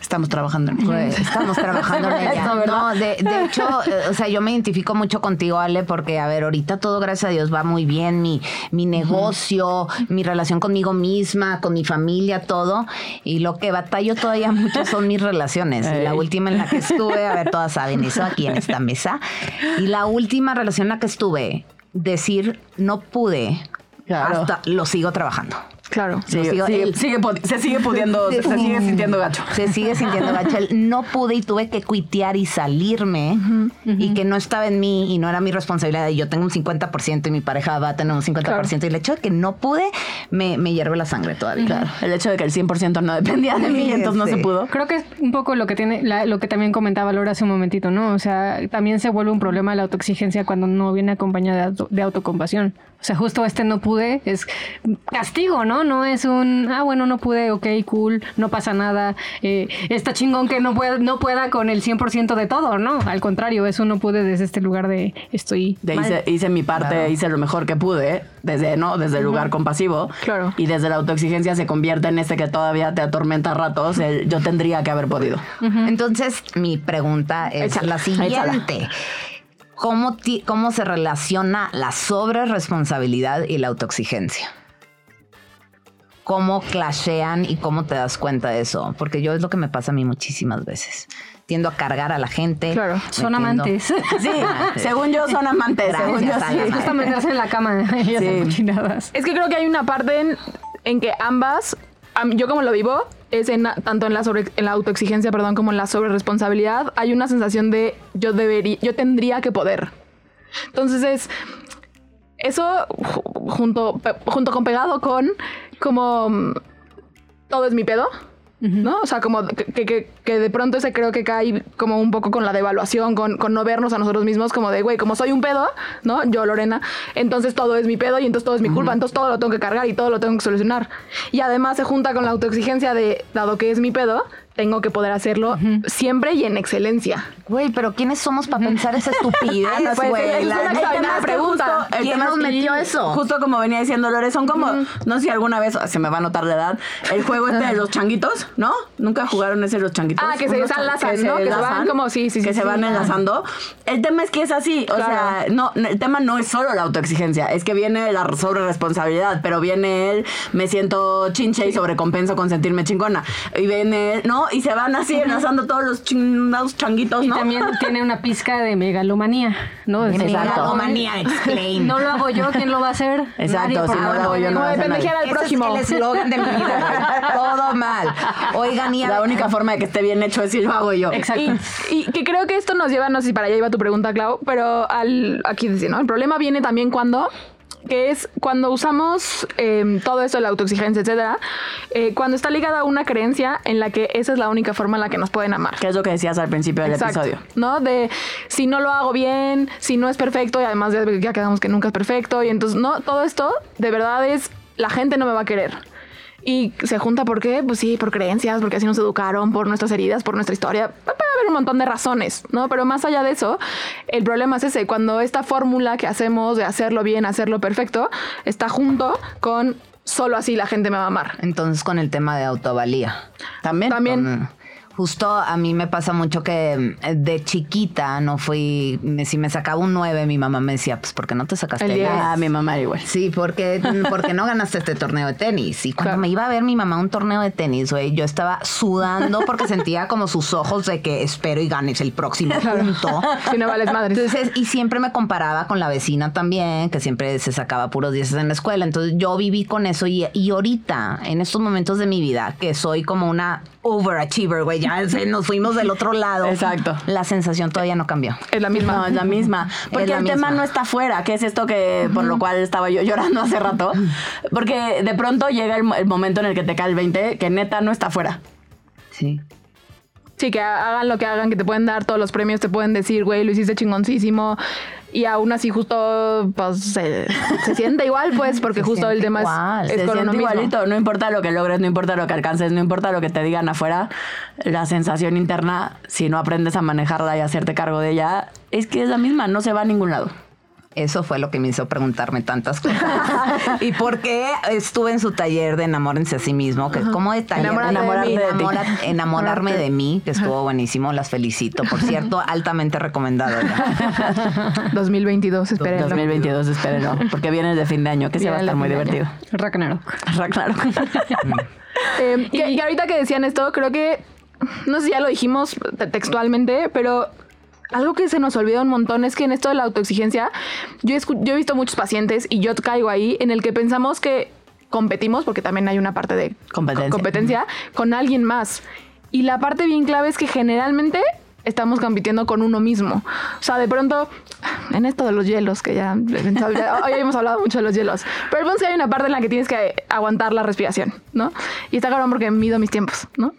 Estamos trabajando en ello. Pues, estamos trabajando en <laughs> ella. No, de, de hecho, eh, o sea, yo me identifico mucho contigo, Ale, porque, a ver, ahorita todo, gracias a Dios, va muy bien. Mi, mi negocio, mi relación conmigo misma, con mi familia, todo. Y lo que batallo todavía mucho son mis relaciones. <laughs> La última en la que estuve, a ver, todas saben eso aquí en esta mesa. Y la última relación en la que estuve, decir no pude, Claro. hasta lo sigo trabajando. Claro. Sigue- sigue- sigue se sigue pudiendo, se sigue sintiendo gacho. Se sigue sintiendo gacho. El No pude y tuve que cuitear y salirme y que no estaba en mí y no era mi responsabilidad. Y yo tengo un 50% y mi pareja va a tener un 50%. Y el hecho de que no pude me, me hierve la sangre todavía. Claro, el hecho de que el 100% no dependía de mí, Sí, entonces no se pudo. Creo que es un poco lo que tiene, la- lo que también comentaba Laura hace un momentito, ¿no? O sea, también se vuelve un problema la autoexigencia cuando no viene acompañada de, auto- de autocompasión. O sea, justo este no pude es castigo, ¿no? No es un, ah, bueno, no pude, ok, cool, no pasa nada. Eh, está chingón que no pueda, no pueda con el 100% de todo, ¿no? Al contrario, eso no pude desde este lugar de estoy De mal. hice, hice mi parte, Claro. hice lo mejor que pude, desde, ¿no? Desde el lugar compasivo. Claro. Y desde la autoexigencia se convierte en este que todavía te atormenta a ratos, el yo tendría que haber podido. Entonces, mi pregunta es Échala, la siguiente. ¿Cómo, ti- ¿Cómo se relaciona la sobreresponsabilidad y la autoexigencia? ¿Cómo clashean y cómo te das cuenta de eso? Porque yo es lo que me pasa a mí muchísimas veces. Tiendo a cargar a la gente. Claro. me Son amantes. <laughs> <laughs> Sí, según yo son amantes, según yo sí. Madre. Gusta meterse en la cama <laughs> y hacer cochinadas. Es que creo que hay una parte en, en que ambas, yo como lo vivo, es en, tanto en la, sobre, en la autoexigencia, perdón, como en la sobreresponsabilidad, hay una sensación de yo debería, yo tendría que poder. Entonces es eso ju- junto, junto con pegado con como mm, todo es mi pedo. ¿No? O sea, como que, que- que de pronto ese creo que cae como un poco con la devaluación, con, con no vernos a nosotros mismos, como de, güey, como soy un pedo, ¿no? Yo, Lorena, entonces todo es mi pedo y entonces todo es mi culpa, entonces todo lo tengo que cargar y todo lo tengo que solucionar. Y además se junta con la autoexigencia de, dado que es mi pedo, tengo que poder hacerlo siempre y en excelencia. Güey, pero ¿quiénes somos para pensar esa estupidez, <laughs> pues, güey? es La una pregunta. justo- El ¿Quién tema nos es metió eso? Justo como venía diciendo Lore, son como, no sé si alguna vez, se me va a notar la edad, el juego este de los changuitos, ¿no? Nunca jugaron ese de los changuitos. Ah, que se Unos enlazan, chan- ¿no? Que se van como- sí, sí, Que sí, se sí. van enlazando. El tema es que es así, o Claro. sea, no, el tema no es solo la autoexigencia, es que viene la sobre responsabilidad, pero viene el me siento chinche y sobrecompenso con sentirme chingona. Y viene el, ¿no? Y se van así enlazando todos los chingados changuitos, Y ¿no? también tiene una pizca de megalomanía, ¿no? Megalomanía, explain. No lo hago yo, ¿quién lo va a hacer? Exacto, si no lo hago yo, no va a hacer nadie. al Ese próximo. es el eslogan de mi vida. <laughs> Todo mal. Oigan, y a La única forma de que esté bien hecho es si lo hago yo. Exacto. Y, y que creo que esto nos lleva, no sé si para allá iba tu pregunta, Clau, pero al, aquí dice, ¿no? El problema viene también cuando que es cuando usamos eh, todo eso, la autoexigencia, etcétera, eh, cuando está ligada a una creencia en la que esa es la única forma en la que nos pueden amar. Que es lo que decías al principio del Exacto, episodio. ¿no? De si no lo hago bien, si no es perfecto, y además ya, ya quedamos que nunca es perfecto, y entonces, no, todo esto de verdad es, la gente no me va a querer. Y se junta por qué? Pues sí, por creencias, porque así nos educaron, por nuestras heridas, por nuestra historia. Puede haber un montón de razones, ¿no? Pero más allá de eso, el problema es ese, cuando esta fórmula que hacemos de hacerlo bien, hacerlo perfecto, está junto con solo así la gente me va a amar. Entonces, con el tema de autovalía. También. También. Con- Justo a mí me pasa mucho que eh, de chiquita no fui, me- si me sacaba un 9, mi mamá me decía, pues, ¿por qué no te sacaste El el 10? 10? Ah, mi mamá igual. Sí, porque, porque no ganaste este torneo de tenis. Y cuando Claro. me iba a ver mi mamá un torneo de tenis, güey, yo estaba sudando porque sentía como sus ojos de que espero y ganes el próximo punto. <laughs> Si no vales madre. Entonces, y siempre me comparaba con la vecina también, que siempre se sacaba puros dieces en la escuela. Entonces, yo viví con eso y, y ahorita, en estos momentos de mi vida, que soy como una overachiever, güey, ya se- nos fuimos del otro lado. Exacto. La sensación todavía no cambió. es la misma. No, es la misma. <laughs> Porque la el tema no está afuera, que es esto que por lo cual estaba yo llorando hace rato. Porque de pronto llega el, el momento en el que te cae el 20, que neta no está afuera. Sí. Sí, que hagan lo que hagan, que te pueden dar todos los premios, te pueden decir, güey, lo hiciste chingoncísimo. Y aún así justo, pues, se, se siente igual, pues, <laughs> porque Se justo el tema igual, es, es Se con uno siente mismo. igualito, no importa lo que logres, no importa lo que alcances, no importa lo que te digan afuera, la sensación interna, si no aprendes a manejarla y hacerte cargo de ella, es que es la misma, no se va a ningún lado. Eso fue lo que me hizo preguntarme tantas cosas. <laughs> ¿Y por qué estuve en su taller de Enamórense a sí mismo? Que como de taller Enamórate de Enamora- enamorarme de mí, que estuvo buenísimo, las felicito. Por cierto, altamente recomendado. <laughs> ya. 2022, espérenlo. 2022, espérenlo, porque viene de fin de año, que se va a estar muy divertido. Ragnarok. Claro. <laughs> Eh, que, que ahorita que decían esto, creo que, no sé si ya lo dijimos te- textualmente, pero algo que se nos olvida un montón es que en esto de la autoexigencia, yo he, escu- yo he visto muchos pacientes y yo caigo ahí en el que pensamos que competimos, porque también hay una parte de Competencia. co- competencia con alguien más. Y la parte bien clave es que generalmente estamos compitiendo con uno mismo. O sea, de pronto, en esto de los hielos, que ya, ya- hoy hemos hablado mucho de los hielos, pero que hay una parte en la que tienes que aguantar la respiración, ¿no? Y está cabrón porque mido mis tiempos, ¿no?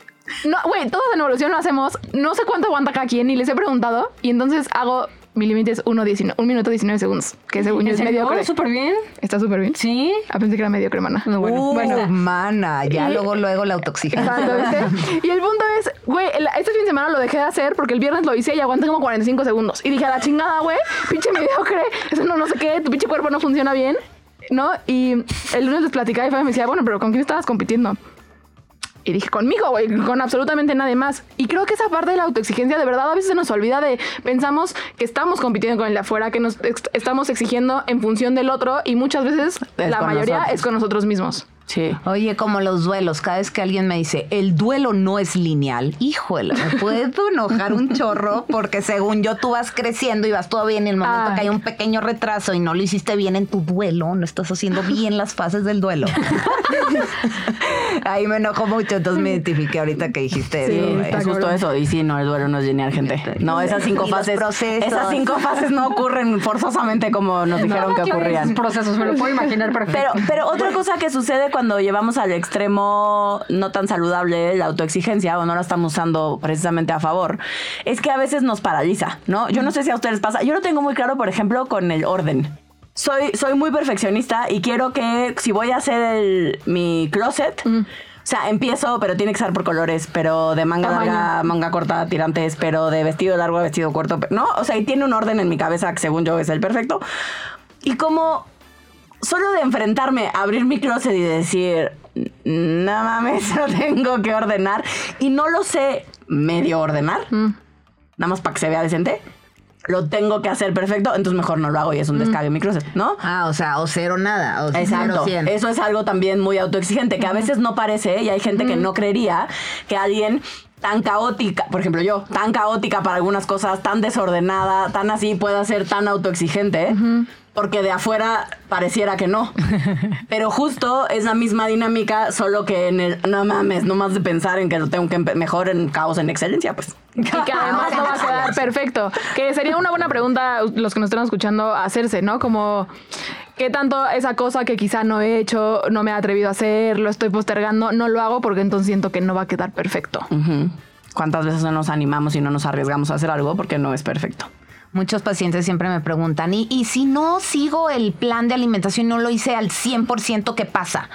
No, güey, todos en evolución lo hacemos, no sé cuánto aguanta cada quien, ni les he preguntado, y entonces hago mi límite es 1.19 un minuto 19 segundos, que según yo ¿En es mediocre. Súper bien. Está súper bien. Sí. Ah, pensé que era mediocre, mana. No, bueno. Uh, bueno. mana, ya Y- luego, luego la. Exacto, ¿viste? Y el punto es, güey, este fin de semana lo dejé de hacer porque el viernes lo hice y aguanté como 45 segundos. Y dije, a la chingada, güey, pinche mediocre, eso no, no sé qué, tu pinche cuerpo no funciona bien, ¿no? Y el lunes les platicaba y me decía, bueno, pero ¿con quién estabas compitiendo? Y dije, conmigo, güey, con absolutamente nadie más. Y creo que esa parte de la autoexigencia, de verdad, a veces se nos olvida de, pensamos que estamos compitiendo con el de afuera, que nos ex- estamos exigiendo en función del otro y muchas veces Es la mayoría nosotros. es con nosotros mismos. Sí. Oye, como los duelos, cada vez que alguien me dice, el duelo no es lineal, híjole, me puedo enojar un chorro porque según yo tú vas creciendo y vas todo bien y en el momento Ay. que hay un pequeño retraso y no lo hiciste bien en tu duelo, no estás haciendo bien las fases del duelo. <laughs> Ahí me enojo mucho, entonces me identifiqué ahorita que dijiste Sí, eso. Es justo eso. Y sí, no, el duelo no es lineal, gente. No, esas cinco Y fases. procesos. Esas cinco fases no ocurren forzosamente como nos dijeron que ocurrían. procesos, me lo puedo imaginar perfecto. Pero, pero otra cosa que sucede cuando llevamos al extremo no tan saludable la autoexigencia o no la estamos usando precisamente a favor, es que a veces nos paraliza, ¿no? Yo no sé si a ustedes pasa. Yo lo tengo muy claro, por ejemplo, con el orden. Soy, soy muy perfeccionista y quiero que si voy a hacer el- mi closet, sea, empiezo, pero tiene que ser por colores, pero de manga Tamaño. larga, manga corta, tirantes, pero de vestido largo a vestido corto, ¿no? O sea, y tiene un orden en mi cabeza que según yo es el perfecto. Y como solo de enfrentarme abrir mi closet y decir, no mames, <laughs> lo tengo que ordenar y no lo sé medio ordenar, Mm. nada más para que se vea decente, lo tengo que hacer perfecto, entonces mejor no lo hago y es un descague en mi closet, ¿no? Ah, o sea, o cero nada. O Exacto. cero. Eso es algo también muy autoexigente, que a veces no parece, y hay gente que no creería que alguien tan caótica, por ejemplo yo, tan caótica para algunas cosas, tan desordenada, tan así, pueda ser tan autoexigente, porque de afuera pareciera que no. <laughs> Pero justo es la misma dinámica, solo que en el, no mames, no más de pensar en que lo tengo que mejor en caos en excelencia, pues. Y que <laughs> además no va a quedar perfecto. Que sería una buena pregunta los que nos están escuchando hacerse, ¿no? Como, ¿qué tanto esa cosa que quizá no he hecho, no me he atrevido a hacer, lo estoy postergando, no lo hago porque entonces siento que no va a quedar perfecto? ¿Cuántas veces no nos animamos y no nos arriesgamos a hacer algo porque no es perfecto? Muchos pacientes siempre me preguntan, ¿y, y si no sigo el plan de alimentación y no lo hice al 100%, qué pasa?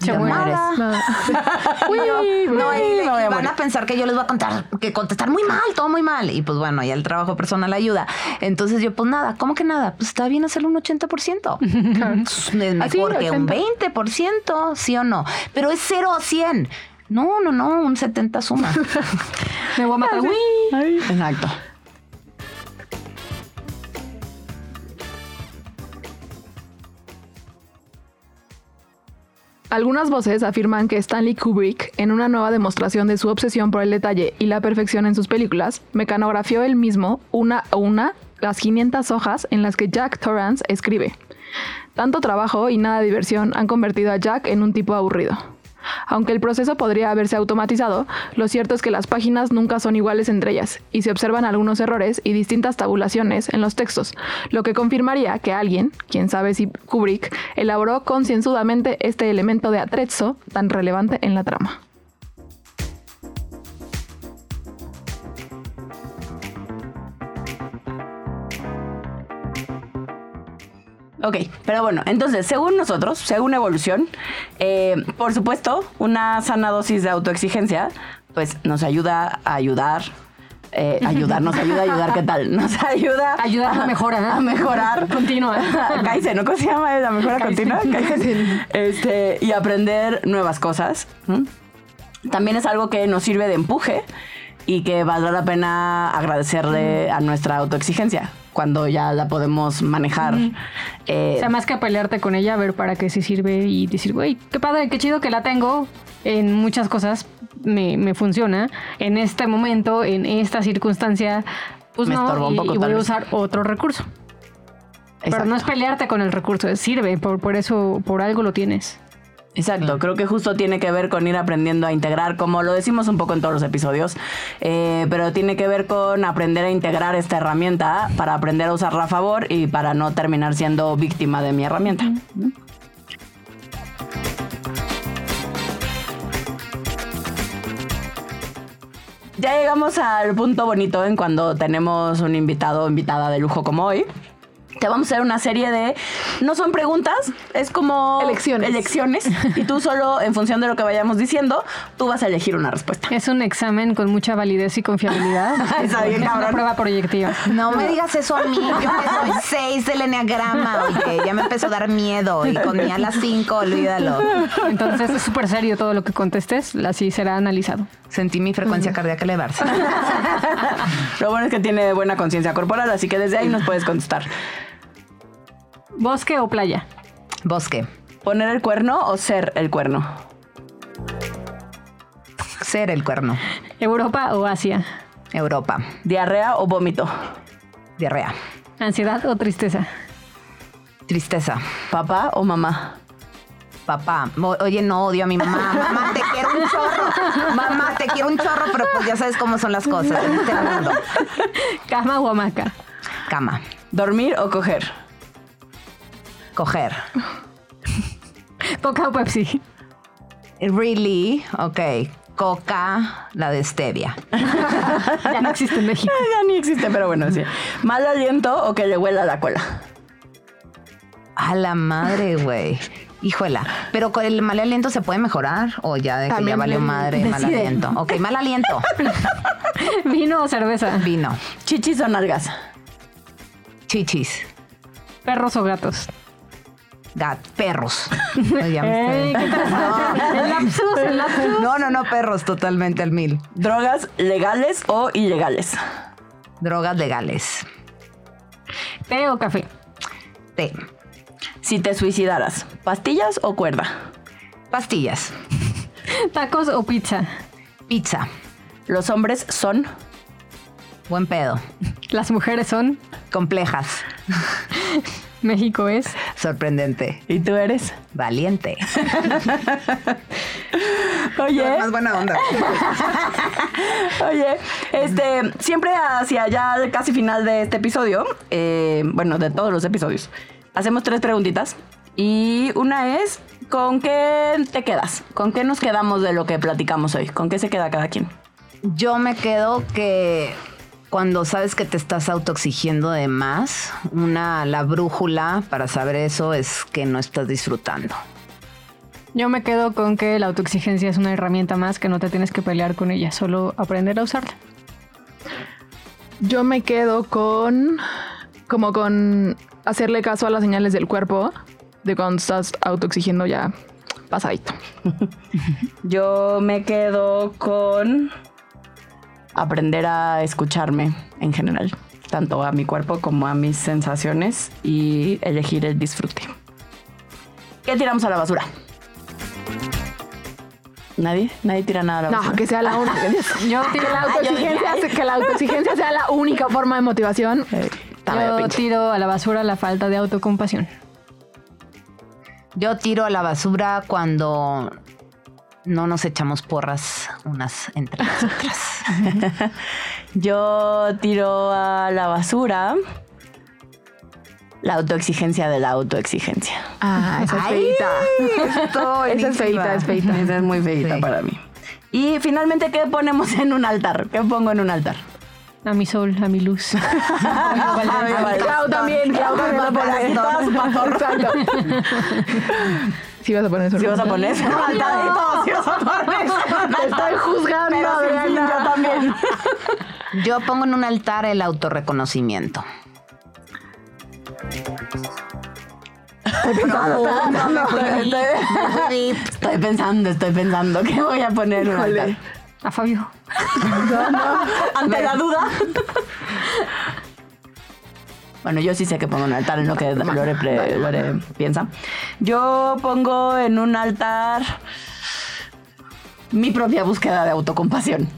Se mueres. nada. <laughs> Uy, No, y, me voy a y van a pensar que yo les voy a contar, que contestar muy mal, todo muy mal. Y pues bueno, ya el trabajo personal ayuda. Entonces yo, pues nada, ¿cómo que nada? Pues está bien hacer un 80%. <laughs> Es mejor Así, que un 80. 20%, sí o no. Pero es 0 a 100. No, no, no, un 70 suma. <laughs> Me voy a matar. Uy. Exacto. Algunas voces afirman que Stanley Kubrick, en una nueva demostración de su obsesión por el detalle y la perfección en sus películas, mecanografió él mismo una a una las 500 hojas en las que Jack Torrance escribe. Tanto trabajo y nada diversión han convertido a Jack en un tipo aburrido. Aunque el proceso podría haberse automatizado, lo cierto es que las páginas nunca son iguales entre ellas y se observan algunos errores y distintas tabulaciones en los textos, lo que confirmaría que alguien, quién sabe si Kubrick, elaboró concienzudamente este elemento de atrezzo tan relevante en la trama. Ok, pero bueno, entonces, según nosotros, según evolución, eh, por supuesto, una sana dosis de autoexigencia, pues nos ayuda a ayudar. eh, ayudar, nos ayuda a ayudar, ¿qué tal? Nos ayuda Ayudar a la mejora. A mejorar. <laughs> Continua. <laughs> Kaizen, ¿no? ¿Cómo se llama? La mejora continua. Kaizen. Este, y aprender nuevas cosas. También es algo que nos sirve de empuje y que valdrá la pena agradecerle a nuestra autoexigencia cuando ya la podemos manejar. Eh, O sea, más que pelearte con ella, a ver para qué se sirve y decir, güey, qué padre, qué chido que la tengo. En muchas cosas me, me funciona. En este momento, en esta circunstancia, pues Me no. un y- poco, y, voy a usar otro recurso. Pero no es pelearte con el recurso, sirve, por, por eso, por algo lo tienes. Exacto, creo que justo tiene que ver con ir aprendiendo a integrar, como lo decimos un poco en todos los episodios, eh, pero tiene que ver con aprender a integrar esta herramienta para aprender a usarla a favor y para no terminar siendo víctima de mi herramienta. Ya llegamos al punto bonito en cuando tenemos un invitado o invitada de lujo como hoy. Te vamos a hacer una serie de. No son preguntas, es como. Elecciones. Elecciones. <laughs> Y tú solo, en función de lo que vayamos diciendo, tú vas a elegir una respuesta. Es un examen con mucha validez y confiabilidad. <laughs> Está bien, es una cabrón. prueba proyectiva. No me digas eso a mí, yo que soy 6 del enneagrama, oye, ya me empezó a dar miedo y con mi a las 5, olvídalo. Entonces es súper serio todo lo que contestes, así será analizado. Sentí mi frecuencia cardíaca elevarse. <laughs> Lo bueno es que tiene buena conciencia corporal, así que desde ahí nos puedes contestar. ¿Bosque o playa? Bosque, ¿Poner el cuerno o ser el cuerno? ser el cuerno, ¿Europa o Asia? Europa, ¿Diarrea o vómito? diarrea, ¿Ansiedad o tristeza? tristeza, ¿Papá o mamá? papá. Oye, no odio a mi mamá. Mamá, te quiero un chorro. Mamá, te quiero un chorro, pero pues ya sabes cómo son las cosas en este mundo. ¿Cama o hamaca? Cama, ¿Dormir o coger? Coger. <laughs> ¿Coca o Pepsi? Really, ok. Coca, la de stevia. <laughs> Ya no existe en México. <laughs> Ya ni existe, pero bueno, sí. ¿Mal aliento o que le huela la cola? A la madre, güey. Híjola, pero con el mal aliento se puede mejorar o ya de que ya valió madre mal aliento. Ok, mal aliento. ¿Vino o cerveza? Vino. Chichis o nalgas. Chichis. ¿Perros o gatos? Gat, perros. <laughs> Lapsus. No, no, no, perros, totalmente al mil. Drogas legales o ilegales. Drogas legales. ¿Té o café? Té. Si te suicidaras, ¿pastillas o cuerda? Pastillas. <laughs> ¿Tacos o pizza? Pizza. Los hombres son Buen pedo. Las mujeres son. Complejas. <laughs> <laughs> México es. Sorprendente. y tú eres. Valiente. <laughs> Oye, Más buena onda. <laughs> oye, este, siempre hacia ya casi final de este episodio, eh, bueno, de todos los episodios, hacemos tres preguntitas y una es ¿con qué te quedas? ¿Con qué nos quedamos de lo que platicamos hoy? ¿Con qué se queda cada quien? Yo me quedo que cuando sabes que te estás autoexigiendo de más, una la brújula para saber eso es que no estás disfrutando. Yo me quedo con que la autoexigencia es una herramienta más que no te tienes que pelear con ella, solo aprender a usarla. Yo me quedo con. como con hacerle caso a las señales del cuerpo de cuando estás autoexigiendo ya pasadito. <laughs> Yo me quedo con aprender a escucharme en general, tanto a mi cuerpo como a mis sensaciones y elegir el disfrute. ¿Qué tiramos a la basura? ¿Nadie? ¿Nadie tira nada a la basura? No, que sea la única. <laughs> Yo que, tiro, la autoexigencia, que la autoexigencia sea la única forma de motivación. Yo tiro a la basura la falta de autocompasión. Yo tiro a la basura cuando no nos echamos porras unas entre las <laughs> otras. Yo tiro a la basura la autoexigencia de la autoexigencia. Ah, esa es feita. <laughs> Esa es feita, es feita. Esa es muy feita Sí. para mí. Y finalmente, ¿qué ponemos en un altar? ¿Qué pongo en un altar? A mi sol, a mi luz. <laughs> Clau también, Clau también Sí vas a poner eso. Si ¿no? vas a poner y todo, si vas a poner Te estoy juzgando, Pero yo también. Yo pongo en un altar el autorreconocimiento. Estoy pensando, estoy pensando. ¿Qué voy a poner en un altar? A Fabio. <laughs> Ante la duda. Bueno, yo sí sé que pongo un altar en lo que Lore, pre- Lore piensa. Yo pongo en un altar mi propia búsqueda de autocompasión.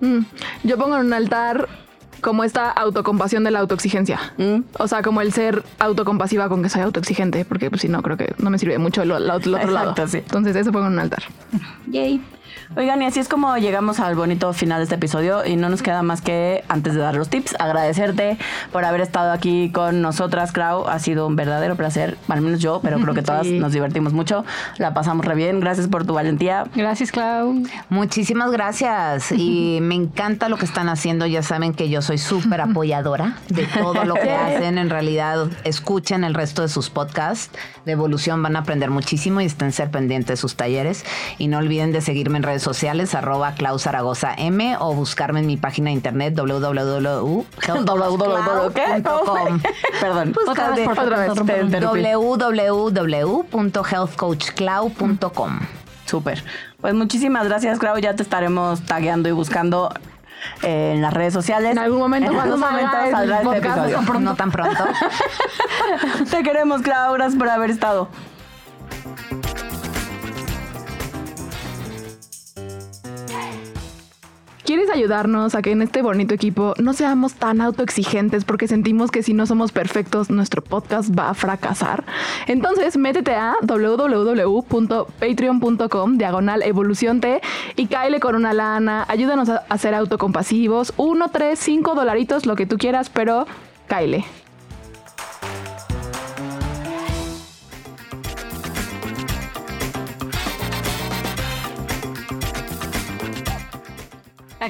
Mm, Yo pongo en un altar como esta autocompasión de la autoexigencia. ¿Mm? O sea, como el ser autocompasiva con que soy autoexigente, porque pues, si no, creo que no me sirve mucho lo- el otro lado. Exacto, sí. Entonces, eso pongo en un altar. Yay. Oigan, y así es como llegamos al bonito final de este episodio y no nos queda más que, antes de dar los tips, agradecerte por haber estado aquí con nosotras, Clau. Ha sido un verdadero placer, al menos yo, pero creo que <laughs> todas Sí. nos divertimos mucho. La pasamos re bien. Gracias por tu valentía. Gracias, Clau. Muchísimas gracias y <laughs> me encanta lo que están haciendo. Ya saben que yo soy súper apoyadora de todo lo que <laughs> hacen. En realidad, escuchen el resto de sus podcasts de evolución, van a aprender muchísimo y estén ser pendientes de sus talleres. Y no olviden de seguirme en redes sociales, arroba Clau Zaragoza M o buscarme en mi página de internet www.healthcoachclau.com. <laughs> Perdón. <laughs> Otra vez, www.healthcoachclau.com. Súper. Pues muchísimas gracias, Clau. Ya te estaremos tagueando y buscando eh, en las redes sociales. En algún momento, En algún saldrá este episodio. No tan pronto. <laughs> Te queremos, Clau. Gracias por haber estado. ¿Quieres ayudarnos a que en este bonito equipo no seamos tan autoexigentes porque sentimos que si no somos perfectos nuestro podcast va a fracasar? Entonces métete a www.patreon.com diagonal evolución T y cáele con una lana, ayúdanos a, ser autocompasivos, uno, tres, cinco dolaritos, lo que tú quieras, pero cáele.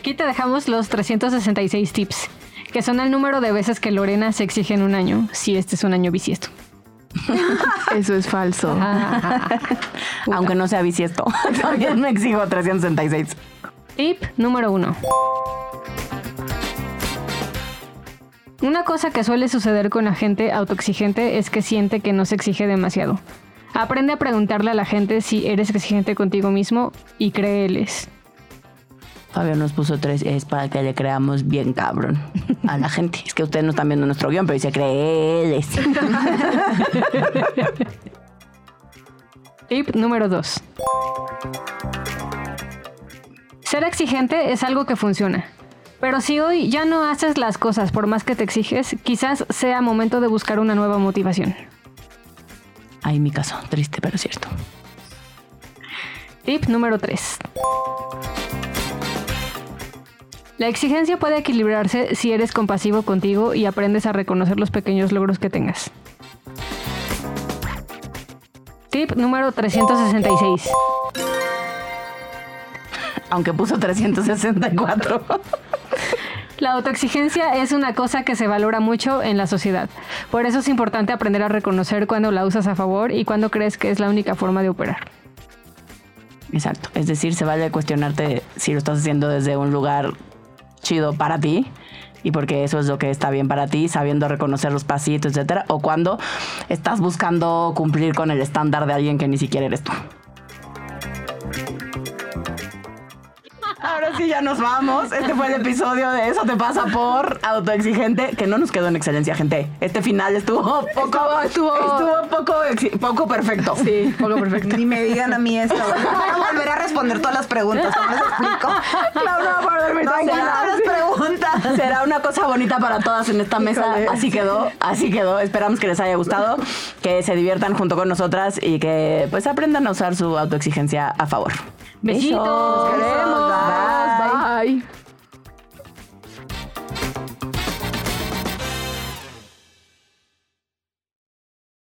Aquí te dejamos los 366 tips, que son el número de veces que Lorena se exige en un año, si este es un año bisiesto. <laughs> Eso es falso. <laughs> Aunque no sea bisiesto, <laughs> también me exijo 366. Tip número uno. Una cosa que suele suceder con la gente autoexigente es que siente que no se exige demasiado. Aprende a preguntarle a la gente si eres exigente contigo mismo y créeles. Fabio nos puso tres es para que le creamos bien cabrón a la gente. Es que ustedes no están viendo nuestro guion, pero dice créeles. <laughs> Tip número 2. Ser exigente es algo que funciona. Pero si hoy ya no haces las cosas por más que te exiges, quizás sea momento de buscar una nueva motivación. Ay, mi caso, triste pero cierto. Tip número 3. La exigencia puede equilibrarse si eres compasivo contigo y aprendes a reconocer los pequeños logros que tengas. Tip número 366. Aunque puso 364. La autoexigencia es una cosa que se valora mucho en la sociedad. Por eso es importante aprender a reconocer cuando la usas a favor y cuando crees que es la única forma de operar. Exacto. Es decir, se vale cuestionarte si lo estás haciendo desde un lugar chido para ti y porque eso es lo que está bien para ti, sabiendo reconocer los pasitos, etcétera, o cuando estás buscando cumplir con el estándar de alguien que ni siquiera eres tú. Ahora sí, ya nos vamos. Este fue el episodio de Eso te pasa por autoexigente, que no nos quedó en excelencia, gente. Este final estuvo poco, estuvo, estuvo poco, poco perfecto. Sí, poco perfecto. Ni me digan a mí esto. Voy a volver a responder todas las preguntas. ¿Cómo les explico? No, no, por dormir No tranquila. las preguntas. Será una cosa bonita para todas en esta mesa. Así quedó, así quedó. Esperamos que les haya gustado, que se diviertan junto con nosotras y que pues aprendan a usar su autoexigencia a favor. Besitos. Nos queremos. bye. bye.